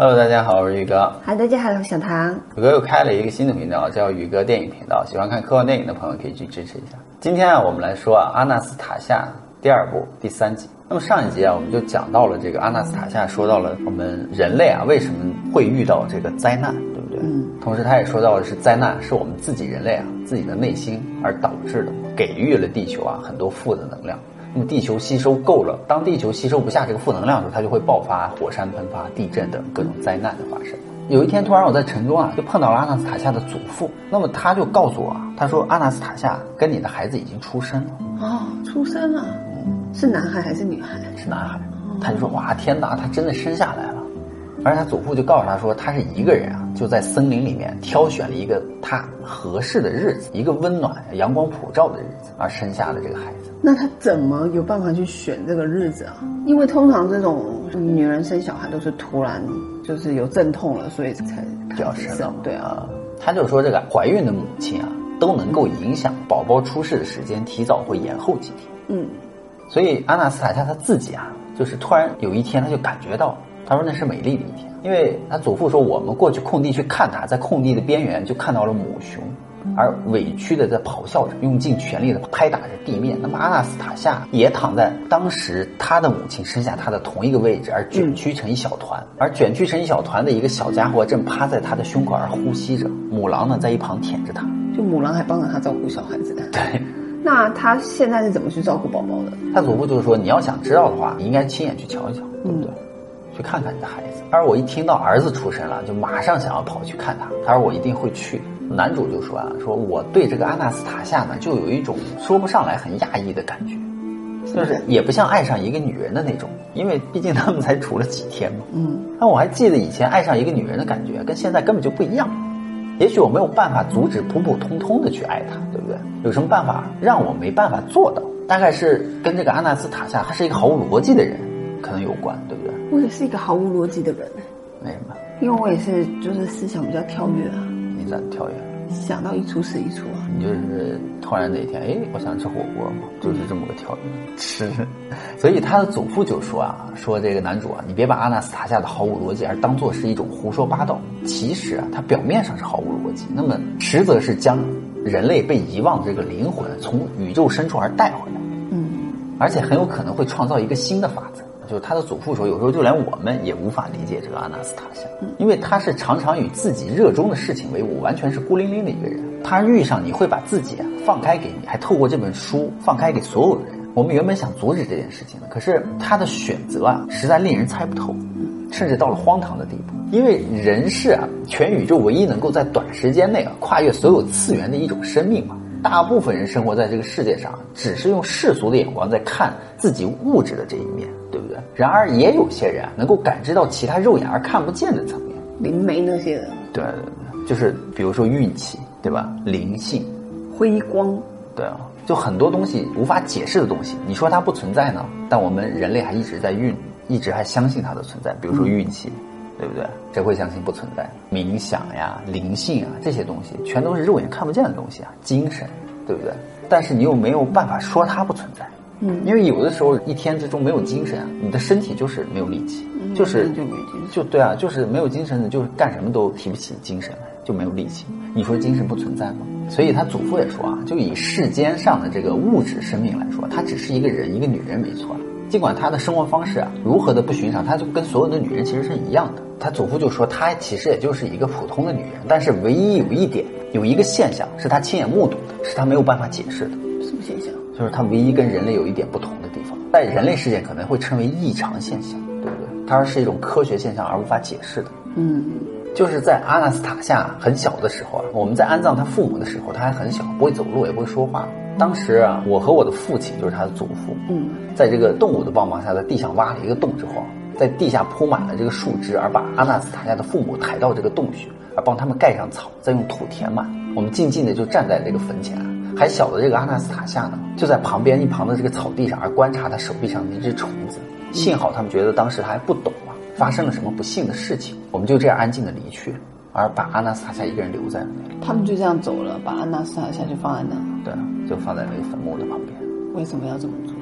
Hello，大家好，我是宇哥。嗨，大家好，我是小唐。宇哥又开了一个新的频道，叫宇哥电影频道。喜欢看科幻电影的朋友可以去支持一下。今天啊，我们来说啊，《阿纳斯塔夏》第二部第三集。那么上一集啊，我们就讲到了这个阿纳斯塔夏，说到了我们人类啊为什么会遇到这个灾难，对不对？嗯。同时，他也说到的是灾难是我们自己人类啊自己的内心而导致的，给予了地球啊很多负的能量。那么地球吸收够了，当地球吸收不下这个负能量的时候，它就会爆发火山喷发、地震等各种灾难的发生。有一天，突然我在城中啊，就碰到了阿纳斯塔夏的祖父。那么他就告诉我啊，他说阿纳斯塔夏跟你的孩子已经出生了。哦，出生了，是男孩还是女孩？是男孩。他就说哇，天哪，他真的生下来了。而他祖父就告诉他说，他是一个人啊，就在森林里面挑选了一个他合适的日子，一个温暖、阳光普照的日子，而生下了这个孩子。那他怎么有办法去选这个日子啊？因为通常这种女人生小孩都是突然，就是有阵痛了，所以才就要生。对啊，他就说这个怀孕的母亲啊，都能够影响宝宝出世的时间，提早或延后几天。嗯，所以阿纳斯塔夏他自己啊，就是突然有一天他就感觉到。他说那是美丽的一天，因为他祖父说我们过去空地去看他，在空地的边缘就看到了母熊，而委屈的在咆哮着，用尽全力的拍打着地面。那么阿纳斯塔夏也躺在当时他的母亲生下他的同一个位置，而卷曲成一小团，而卷曲成一小团的一个小家伙正趴在他的胸口而呼吸着。母狼呢在一旁舔着他，就母狼还帮着他照顾小孩子。对，那他现在是怎么去照顾宝宝的？他祖父就是说你要想知道的话，你应该亲眼去瞧一瞧，对不对？去看看你的孩子。他说我一听到儿子出生了，就马上想要跑去看他。他说我一定会去。男主就说啊，说我对这个阿纳斯塔夏呢，就有一种说不上来很讶异的感觉，就是也不像爱上一个女人的那种，因为毕竟他们才处了几天嘛。嗯。那我还记得以前爱上一个女人的感觉，跟现在根本就不一样。也许我没有办法阻止普普通通的去爱她，对不对？有什么办法让我没办法做到？大概是跟这个阿纳斯塔夏，他是一个毫无逻辑的人。可能有关，对不对？我也是一个毫无逻辑的人，为什么？因为我也是，就是思想比较跳跃啊。你咋跳跃？想到一出是一出啊。你就是突然哪天，哎，我想吃火锅嘛，就是这么个跳跃吃。所以他的祖父就说啊，说这个男主啊，你别把阿纳斯塔夏的毫无逻辑而当做是一种胡说八道。其实啊，他表面上是毫无逻辑，那么实则是将人类被遗忘的这个灵魂从宇宙深处而带回来。嗯。而且很有可能会创造一个新的法则。就是他的祖父说，有时候就连我们也无法理解这个阿纳斯塔夏，因为他是常常与自己热衷的事情为伍，完全是孤零零的一个人。他遇上你会把自己啊放开给你，还透过这本书放开给所有的人。我们原本想阻止这件事情的，可是他的选择啊，实在令人猜不透，甚至到了荒唐的地步。因为人是啊，全宇宙唯一能够在短时间内啊跨越所有次元的一种生命嘛。大部分人生活在这个世界上，只是用世俗的眼光在看自己物质的这一面，对不对？然而，也有些人能够感知到其他肉眼而看不见的层面，灵媒那些人，对对对，就是比如说运气，对吧？灵性、辉光，对啊，就很多东西无法解释的东西，你说它不存在呢？但我们人类还一直在运，一直还相信它的存在。比如说运气。对不对？谁会相信不存在？冥想呀、灵性啊，这些东西全都是肉眼看不见的东西啊，精神，对不对？但是你又没有办法说它不存在，嗯，因为有的时候一天之中没有精神啊，你的身体就是没有力气，嗯就是就没精神，就对啊，就是没有精神的，就是干什么都提不起精神来，就没有力气。你说精神不存在吗？所以他祖父也说啊，就以世间上的这个物质生命来说，他只是一个人，一个女人，没错。尽管他的生活方式啊如何的不寻常，他就跟所有的女人其实是一样的。他祖父就说，她其实也就是一个普通的女人，但是唯一有一点，有一个现象是她亲眼目睹的，是她没有办法解释的。什么现象？就是她唯一跟人类有一点不同的地方，在人类世界可能会称为异常现象，对不对？它是一种科学现象而无法解释的。嗯，就是在阿纳斯塔夏很小的时候啊，我们在安葬他父母的时候，他还很小，不会走路，也不会说话。当时啊，我和我的父亲，就是他的祖父，嗯，在这个动物的帮忙下，在地上挖了一个洞之后，在地下铺满了这个树枝，而把阿纳斯塔夏的父母抬到这个洞穴，而帮他们盖上草，再用土填满。我们静静的就站在这个坟前，还小的这个阿纳斯塔夏呢，就在旁边一旁的这个草地上，而观察他手臂上的一只虫子。幸好他们觉得当时他还不懂啊，发生了什么不幸的事情，我们就这样安静的离去，而把阿纳斯塔夏一个人留在了那里。他们就这样走了，把阿纳斯塔夏就放在那。对，就放在那个坟墓的旁边。为什么要这么做？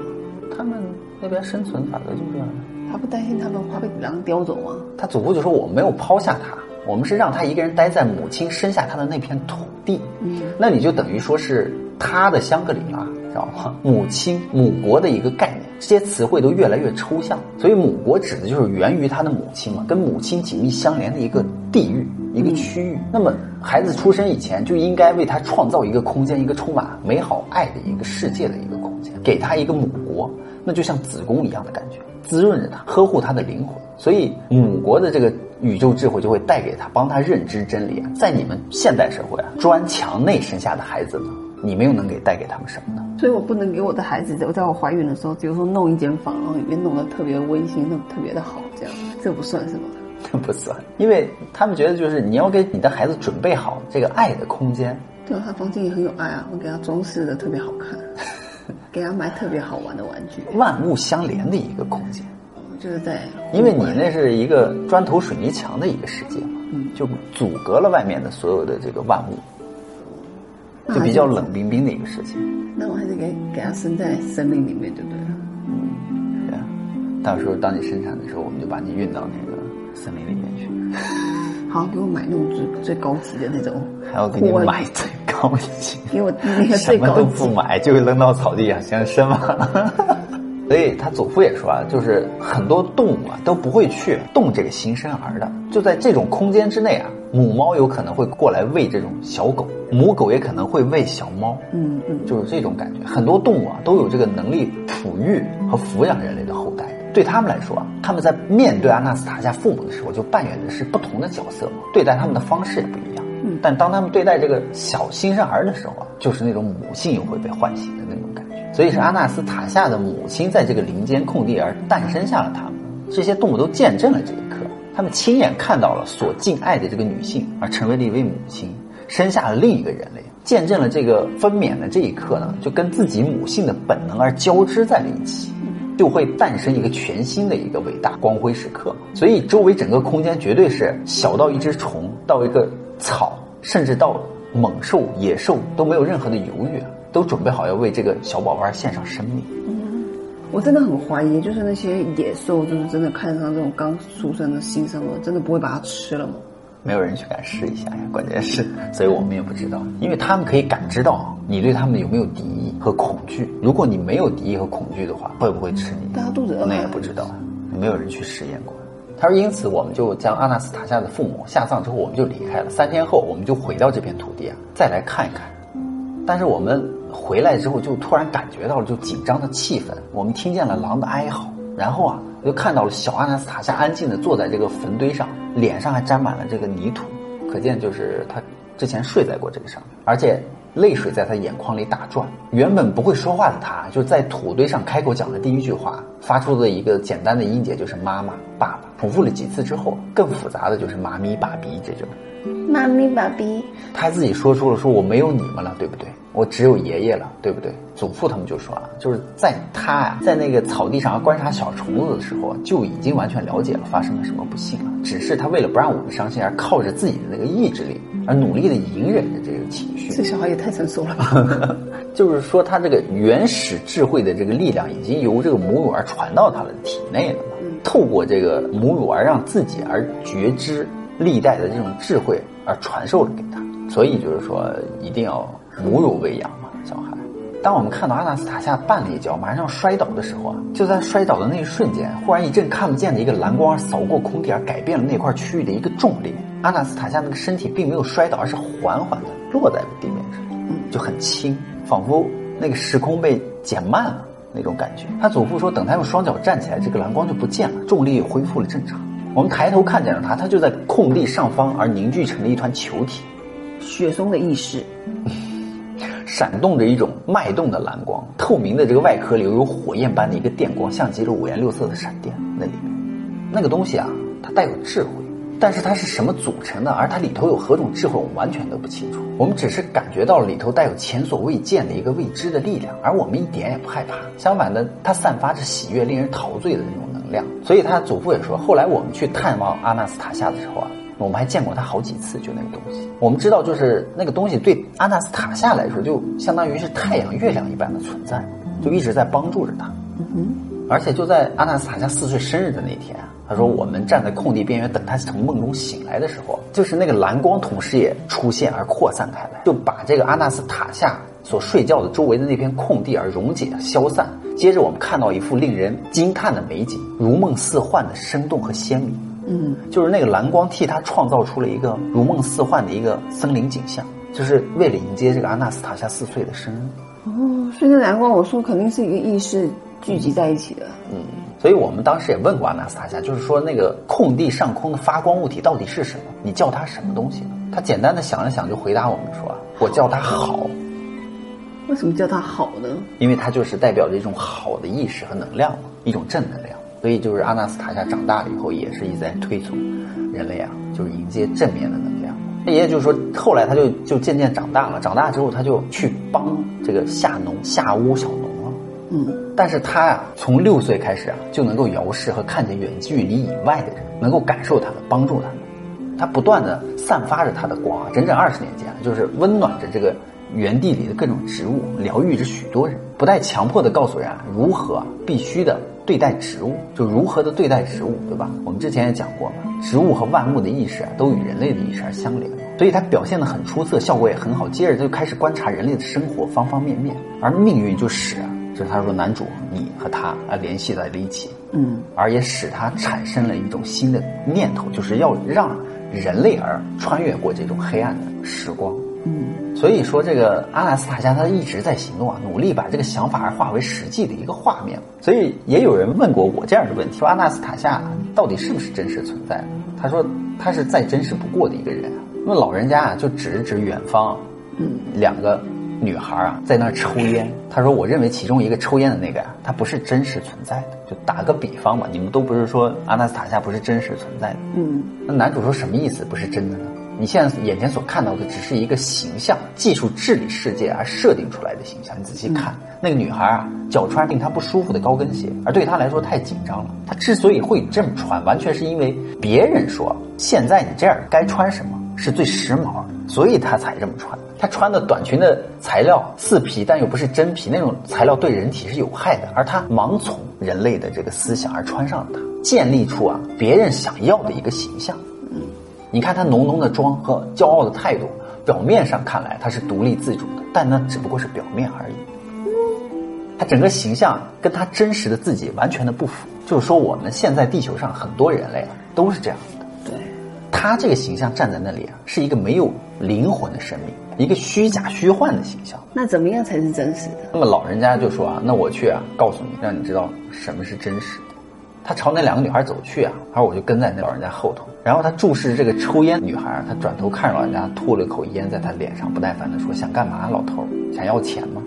他们那边生存法则就这样的。他不担心他们怕被狼叼走吗？他祖父就说：“我没有抛下他，我们是让他一个人待在母亲生下他的那片土地。嗯，那你就等于说是他的香格里拉，知道吗？母亲、母国的一个概念，这些词汇都越来越抽象。所以母国指的就是源于他的母亲嘛，跟母亲紧密相连的一个地域、一个区域。那么孩子出生以前就应该为他创造一个空间，一个充满美好爱的一个世界的一个空间，给他一个母国，那就像子宫一样的感觉。”滋润着他，呵护他的灵魂，所以母国的这个宇宙智慧就会带给他，帮他认知真理啊。在你们现代社会啊，砖墙内生下的孩子呢，你们又能给带给他们什么呢？所以我不能给我的孩子，我在我怀孕的时候，比如说弄一间房，然后里面弄得特别温馨，弄特别的好，这样这不算什么？这 不算，因为他们觉得就是你要给你的孩子准备好这个爱的空间。对啊，他房间也很有爱啊，我给他装饰的特别好看。给他买特别好玩的玩具，万物相连的一个空间，就是在，因为你那是一个砖头水泥墙的一个世界嘛，嗯，就阻隔了外面的所有的这个万物，就比较冷冰冰的一个世界。那我还是给给他生在森林里面就对了，嗯，对啊，到时候当你生产的时候，我们就把你运到那个森林里面去。好，给我买那种最最高级的那种，还要给你买最高级，给我那个最高级。什么都不买，就扔到草地上，想生吗？所以他祖父也说啊，就是很多动物啊都不会去动这个新生儿的，就在这种空间之内啊，母猫有可能会过来喂这种小狗，母狗也可能会喂小猫，嗯嗯，就是这种感觉。很多动物啊都有这个能力哺育和抚养人类的后代。对他们来说啊，他们在面对阿纳斯塔夏父母的时候，就扮演的是不同的角色嘛，对待他们的方式也不一样。但当他们对待这个小新生儿的时候啊，就是那种母性又会被唤醒的那种感觉。所以是阿纳斯塔夏的母亲在这个林间空地而诞生下了他们。这些动物都见证了这一刻，他们亲眼看到了所敬爱的这个女性而成为了一位母亲，生下了另一个人类，见证了这个分娩的这一刻呢，就跟自己母性的本能而交织在了一起。就会诞生一个全新的一个伟大光辉时刻，所以周围整个空间绝对是小到一只虫，到一个草，甚至到猛兽、野兽都没有任何的犹豫，都准备好要为这个小宝宝献上生命。嗯，我真的很怀疑，就是那些野兽，就是真的看上这种刚出生的新生儿，真的不会把它吃了吗？没有人去敢试一下呀，关键是，所以我们也不知道，因为他们可以感知到你对他们有没有敌意和恐惧。如果你没有敌意和恐惧的话，会不会吃你？大家肚子饿，那也不知道，没有人去实验过。他说，因此我们就将阿纳斯塔夏的父母下葬之后，我们就离开了。三天后，我们就回到这片土地啊，再来看一看。但是我们回来之后，就突然感觉到了就紧张的气氛，我们听见了狼的哀嚎，然后啊。就看到了小阿纳斯塔夏安静的坐在这个坟堆上，脸上还沾满了这个泥土，可见就是他之前睡在过这个上面，而且泪水在他眼眶里打转。原本不会说话的他，就在土堆上开口讲的第一句话，发出的一个简单的音节就是妈妈、爸爸。重复了几次之后，更复杂的就是妈咪、爸比这种。妈咪、爸比，他自己说出了说我没有你们了，对不对？我只有爷爷了，对不对？祖父他们就说了，就是在他呀，在那个草地上观察小虫子的时候，就已经完全了解了发生了什么不幸了。只是他为了不让我们伤心，而靠着自己的那个意志力，而努力的隐忍着这个情绪。这小孩也太成熟了吧！就是说，他这个原始智慧的这个力量，已经由这个母乳而传到他的体内了嘛？透过这个母乳而让自己而觉知历代的这种智慧，而传授了给他。所以就是说，一定要。母乳喂养嘛，小孩。当我们看到阿纳斯塔夏绊了一跤，马上摔倒的时候啊，就在摔倒的那一瞬间，忽然一阵看不见的一个蓝光扫过空地，而改变了那块区域的一个重力。阿纳斯塔夏那个身体并没有摔倒，而是缓缓的落在了地面上，就很轻，仿佛那个时空被减慢了那种感觉。他祖父说，等他用双脚站起来，这个蓝光就不见了，重力也恢复了正常。我们抬头看见了他，他就在空地上方，而凝聚成了一团球体，雪松的意识。闪动着一种脉动的蓝光，透明的这个外壳里有火焰般的一个电光，像极了五颜六色的闪电。那里面，那个东西啊，它带有智慧，但是它是什么组成的？而它里头有何种智慧，我们完全都不清楚。我们只是感觉到了里头带有前所未见的一个未知的力量，而我们一点也不害怕。相反的，它散发着喜悦、令人陶醉的那种能量。所以他祖父也说，后来我们去探望阿纳斯塔夏的时候啊。我们还见过他好几次，就那个东西。我们知道，就是那个东西对阿纳斯塔夏来说，就相当于是太阳、月亮一般的存在，就一直在帮助着他。嗯哼，而且就在阿纳斯塔夏四岁生日的那天，他说我们站在空地边缘等他从梦中醒来的时候，就是那个蓝光同时也出现而扩散开来，就把这个阿纳斯塔夏所睡觉的周围的那片空地而溶解消散。接着我们看到一幅令人惊叹的美景，如梦似幻的生动和鲜明。嗯，就是那个蓝光替他创造出了一个如梦似幻的一个森林景象，就是为了迎接这个阿纳斯塔夏四岁的生日。哦，所以那蓝光，我说肯定是一个意识聚集在一起的。嗯，所以我们当时也问过阿纳斯塔夏，就是说那个空地上空的发光物体到底是什么？你叫它什么东西呢？他简单的想了想，就回答我们说：“我叫它好。”为什么叫它好呢？因为它就是代表着一种好的意识和能量嘛，一种正能量。所以就是阿纳斯塔夏长大了以后，也是一直在推崇人类啊，就是迎接正面的能量。那爷爷就是说，后来他就就渐渐长大了，长大之后他就去帮这个下农下屋小。嗯，但是他呀，从六岁开始啊，就能够遥视和看见远距离以外的人，能够感受他们，帮助他们。他不断的散发着他的光啊，整整二十年间，就是温暖着这个原地里的各种植物，疗愈着许多人，不带强迫的告诉人啊如何必须的对待植物，就如何的对待植物，对吧？我们之前也讲过嘛，植物和万物的意识啊，都与人类的意识而相连，所以他表现的很出色，效果也很好。接着他就开始观察人类的生活方方面面，而命运就使啊，就是他说男主你和他啊联系在了一起，嗯，而也使他产生了一种新的念头，就是要让人类而穿越过这种黑暗的时光。嗯，所以说，这个阿纳斯塔夏他一直在行动啊，努力把这个想法化为实际的一个画面。所以也有人问过我这样的问题：说阿纳斯塔夏到底是不是真实存在的？他说他是再真实不过的一个人。那么老人家啊，就指指远方，嗯，两个女孩啊在那儿抽烟。他说：“我认为其中一个抽烟的那个呀、他不是真实存在的。就打个比方吧，你们都不是说阿纳斯塔夏不是真实存在的。嗯，那男主说什么意思？不是真的呢？你现在眼前所看到的只是一个形象，技术治理世界而设定出来的形象。你仔细看，那个女孩啊，脚穿令她不舒服的高跟鞋，而对她来说太紧张了。她之所以会这么穿，完全是因为别人说现在你这样该穿什么是最时髦，所以她才这么穿。她穿的短裙的材料似皮，但又不是真皮，那种材料对人体是有害的，而她盲从人类的这个思想而穿上了它，建立出啊别人想要的一个形象。你看他浓浓的妆和骄傲的态度，表面上看来他是独立自主的，但那只不过是表面而已。他整个形象跟他真实的自己完全的不符。就是说，我们现在地球上很多人类啊都是这样。他这个形象站在那里啊，是一个没有灵魂的生命，一个虚假虚幻的形象。那怎么样才是真实的？那么老人家就说啊，那我去啊，告诉你，让你知道什么是真实的。他朝那两个女孩走去啊，他说我就跟在那老人家后头，然后他注视这个抽烟女孩，他转头看着老人家吐了口烟在他脸上，不耐烦地说：“想干嘛，老头？想要钱吗？”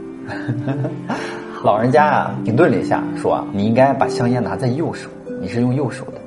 老人家啊，停顿了一下，说啊，你应该把香烟拿在右手，你是用右手的。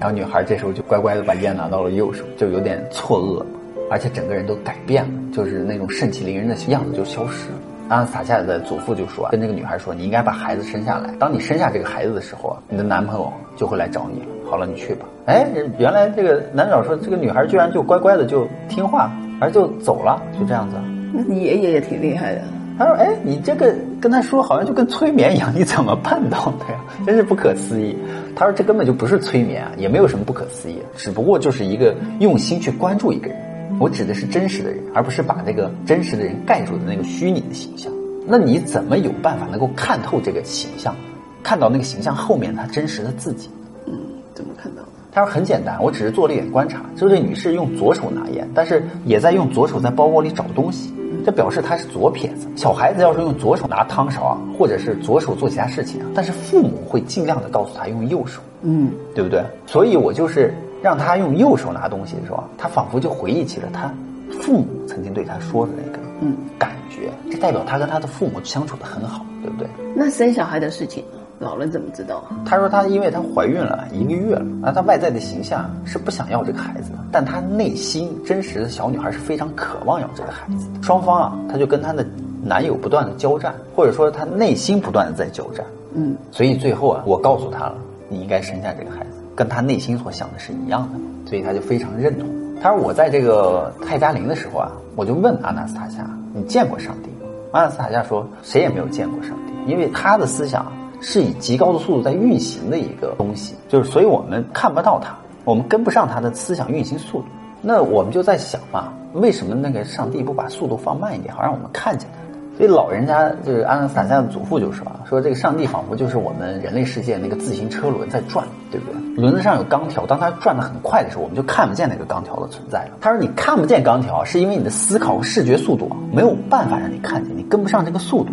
然后女孩这时候就乖乖的把烟拿到了右手，就有点错愕，而且整个人都改变了，就是那种盛气凌人的样子就消失了。阿纳斯塔夏的祖父就说啊，跟这个女孩说，你应该把孩子生下来。当你生下这个孩子的时候啊，你的男朋友就会来找你了。好了，你去吧。哎，原来这个男主角说，这个女孩居然就乖乖的就听话，而就走了，就这样子。那你爷爷也挺厉害的。他说：“哎，你这个跟他说好像就跟催眠一样，你怎么办到的呀？真是不可思议。”他说：“这根本就不是催眠啊，也没有什么不可思议，只不过就是一个用心去关注一个人。我指的是真实的人，而不是把那个真实的人盖住的那个虚拟的形象。那你怎么有办法能够看透这个形象，看到那个形象后面他真实的自己？”嗯，怎么看到的？他说：“很简单，我只是做了一点观察，就这女士用左手拿烟，但是也在用左手在包包里找东西。”这表示他是左撇子。小孩子要是用左手拿汤勺啊，或者是左手做其他事情啊，但是父母会尽量的告诉他用右手，嗯，对不对？所以我就是让他用右手拿东西的时候，他仿佛就回忆起了他父母曾经对他说的那个嗯感觉，这代表他跟他的父母相处的很好，对不对？那生小孩的事情呢？老了怎么知道啊？她说她因为她怀孕了一个月了，而她外在的形象是不想要这个孩子的，但她内心真实的小女孩是非常渴望要这个孩子的。双方啊，她就跟她的男友不断的交战，或者说她内心不断的在交战。嗯，所以最后啊，我告诉她了，你应该生下这个孩子，跟她内心所想的是一样的，所以她就非常认同。她说我在这个泰加林的时候啊，我就问阿纳斯塔夏，你见过上帝吗？阿纳斯塔夏说谁也没有见过上帝，因为他的思想。是以极高的速度在运行的一个东西，就是所以我们看不到它，我们跟不上它的思想运行速度。那我们就在想嘛，为什么那个上帝不把速度放慢一点，好让我们看见它？所以老人家就是阿纳斯塔夏的祖父就说啊，说这个上帝仿佛就是我们人类世界那个自行车轮在转，对不对？轮子上有钢条，当它转得很快的时候，我们就看不见那个钢条的存在了。他说你看不见钢条，是因为你的思考和视觉速度没有办法让你看见，你跟不上这个速度。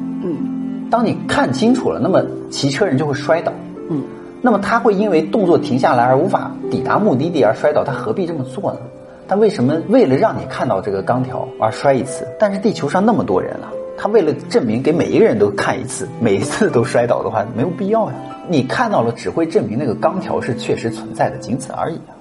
嗯，当你看清楚了，那么骑车人就会摔倒。嗯，那么他会因为动作停下来而无法抵达目的地而摔倒，他何必这么做呢？他为什么为了让你看到这个钢条而摔一次？但是地球上那么多人啊。他为了证明给每一个人都看一次，每一次都摔倒的话，没有必要呀。你看到了，只会证明那个钢条是确实存在的，仅此而已啊。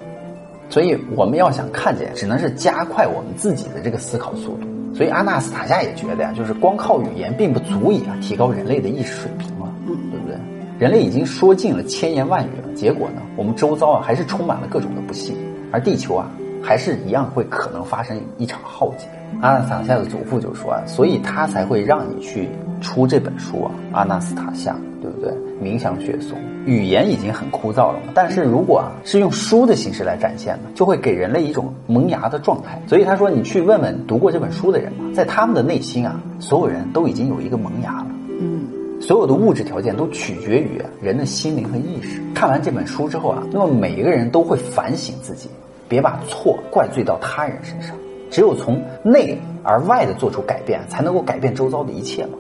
所以我们要想看见，只能是加快我们自己的这个思考速度。所以阿纳斯塔夏也觉得呀，就是光靠语言并不足以啊提高人类的意识水平嘛，嗯，对不对？人类已经说尽了千言万语了，结果呢，我们周遭啊还是充满了各种的不幸，而地球啊还是一样会可能发生一场浩劫。阿纳斯塔夏的祖父就说啊，所以他才会让你去出这本书啊，阿纳斯塔夏，对不对？冥想雪松，语言已经很枯燥了嘛，但是如果啊是用书的形式来展现呢，就会给人类一种萌芽的状态。所以他说，你去问问读过这本书的人吧，在他们的内心啊，所有人都已经有一个萌芽了。嗯，所有的物质条件都取决于人的心灵和意识。看完这本书之后啊，那么每一个人都会反省自己，别把错怪罪到他人身上。只有从内而外的做出改变，才能够改变周遭的一切嘛。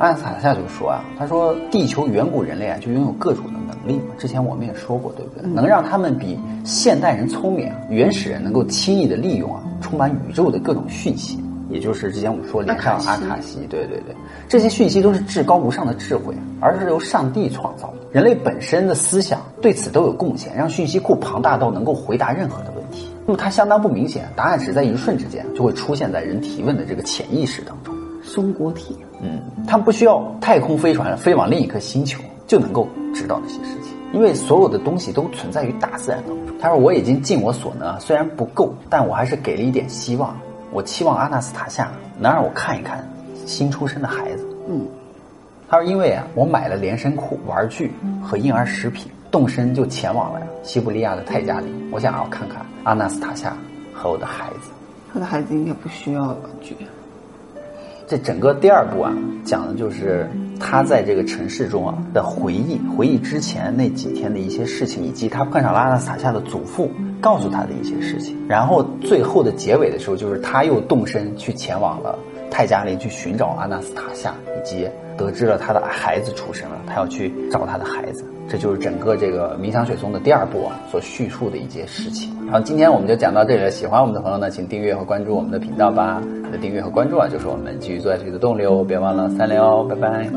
阿斯塔夏就说啊，他说地球远古人类啊就拥有各种的能力嘛。之前我们也说过，对不对？能让他们比现代人聪明，原始人能够轻易的利用啊充满宇宙的各种讯息，也就是之前我们说连上阿卡西，对对对，这些讯息都是至高无上的智慧，而是由上帝创造的。人类本身的思想对此都有贡献，让讯息库庞大到能够回答任何的问题。那么它相当不明显，答案只在一瞬之间就会出现在人提问的这个潜意识当中。松果体，嗯，他们不需要太空飞船飞往另一颗星球就能够知道这些事情，因为所有的东西都存在于大自然当中。他说我已经尽我所能，虽然不够，但我还是给了一点希望。我期望阿纳斯塔夏能让我看一看新出生的孩子。嗯，他说因为啊，我买了连身裤、玩具和婴儿食品。动身就前往了西伯利亚的泰加里，我想要看看阿纳斯塔夏和我的孩子。他的孩子应该不需要玩具。这整个第二部啊，讲的就是他在这个城市中啊的回忆，回忆之前那几天的一些事情，以及他碰上了阿纳斯塔夏的祖父告诉他的一些事情。然后最后的结尾的时候，就是他又动身去前往了泰加林，去寻找阿纳斯塔夏，以及得知了他的孩子出生了，他要去找他的孩子。这就是整个这个冥想雪松的第二部啊所叙述的一件事情。然后今天我们就讲到这里了。喜欢我们的朋友呢，请订阅和关注我们的频道吧。你的订阅和关注啊，就是我们继续做下去的动力哦。别忘了三连哦，拜拜。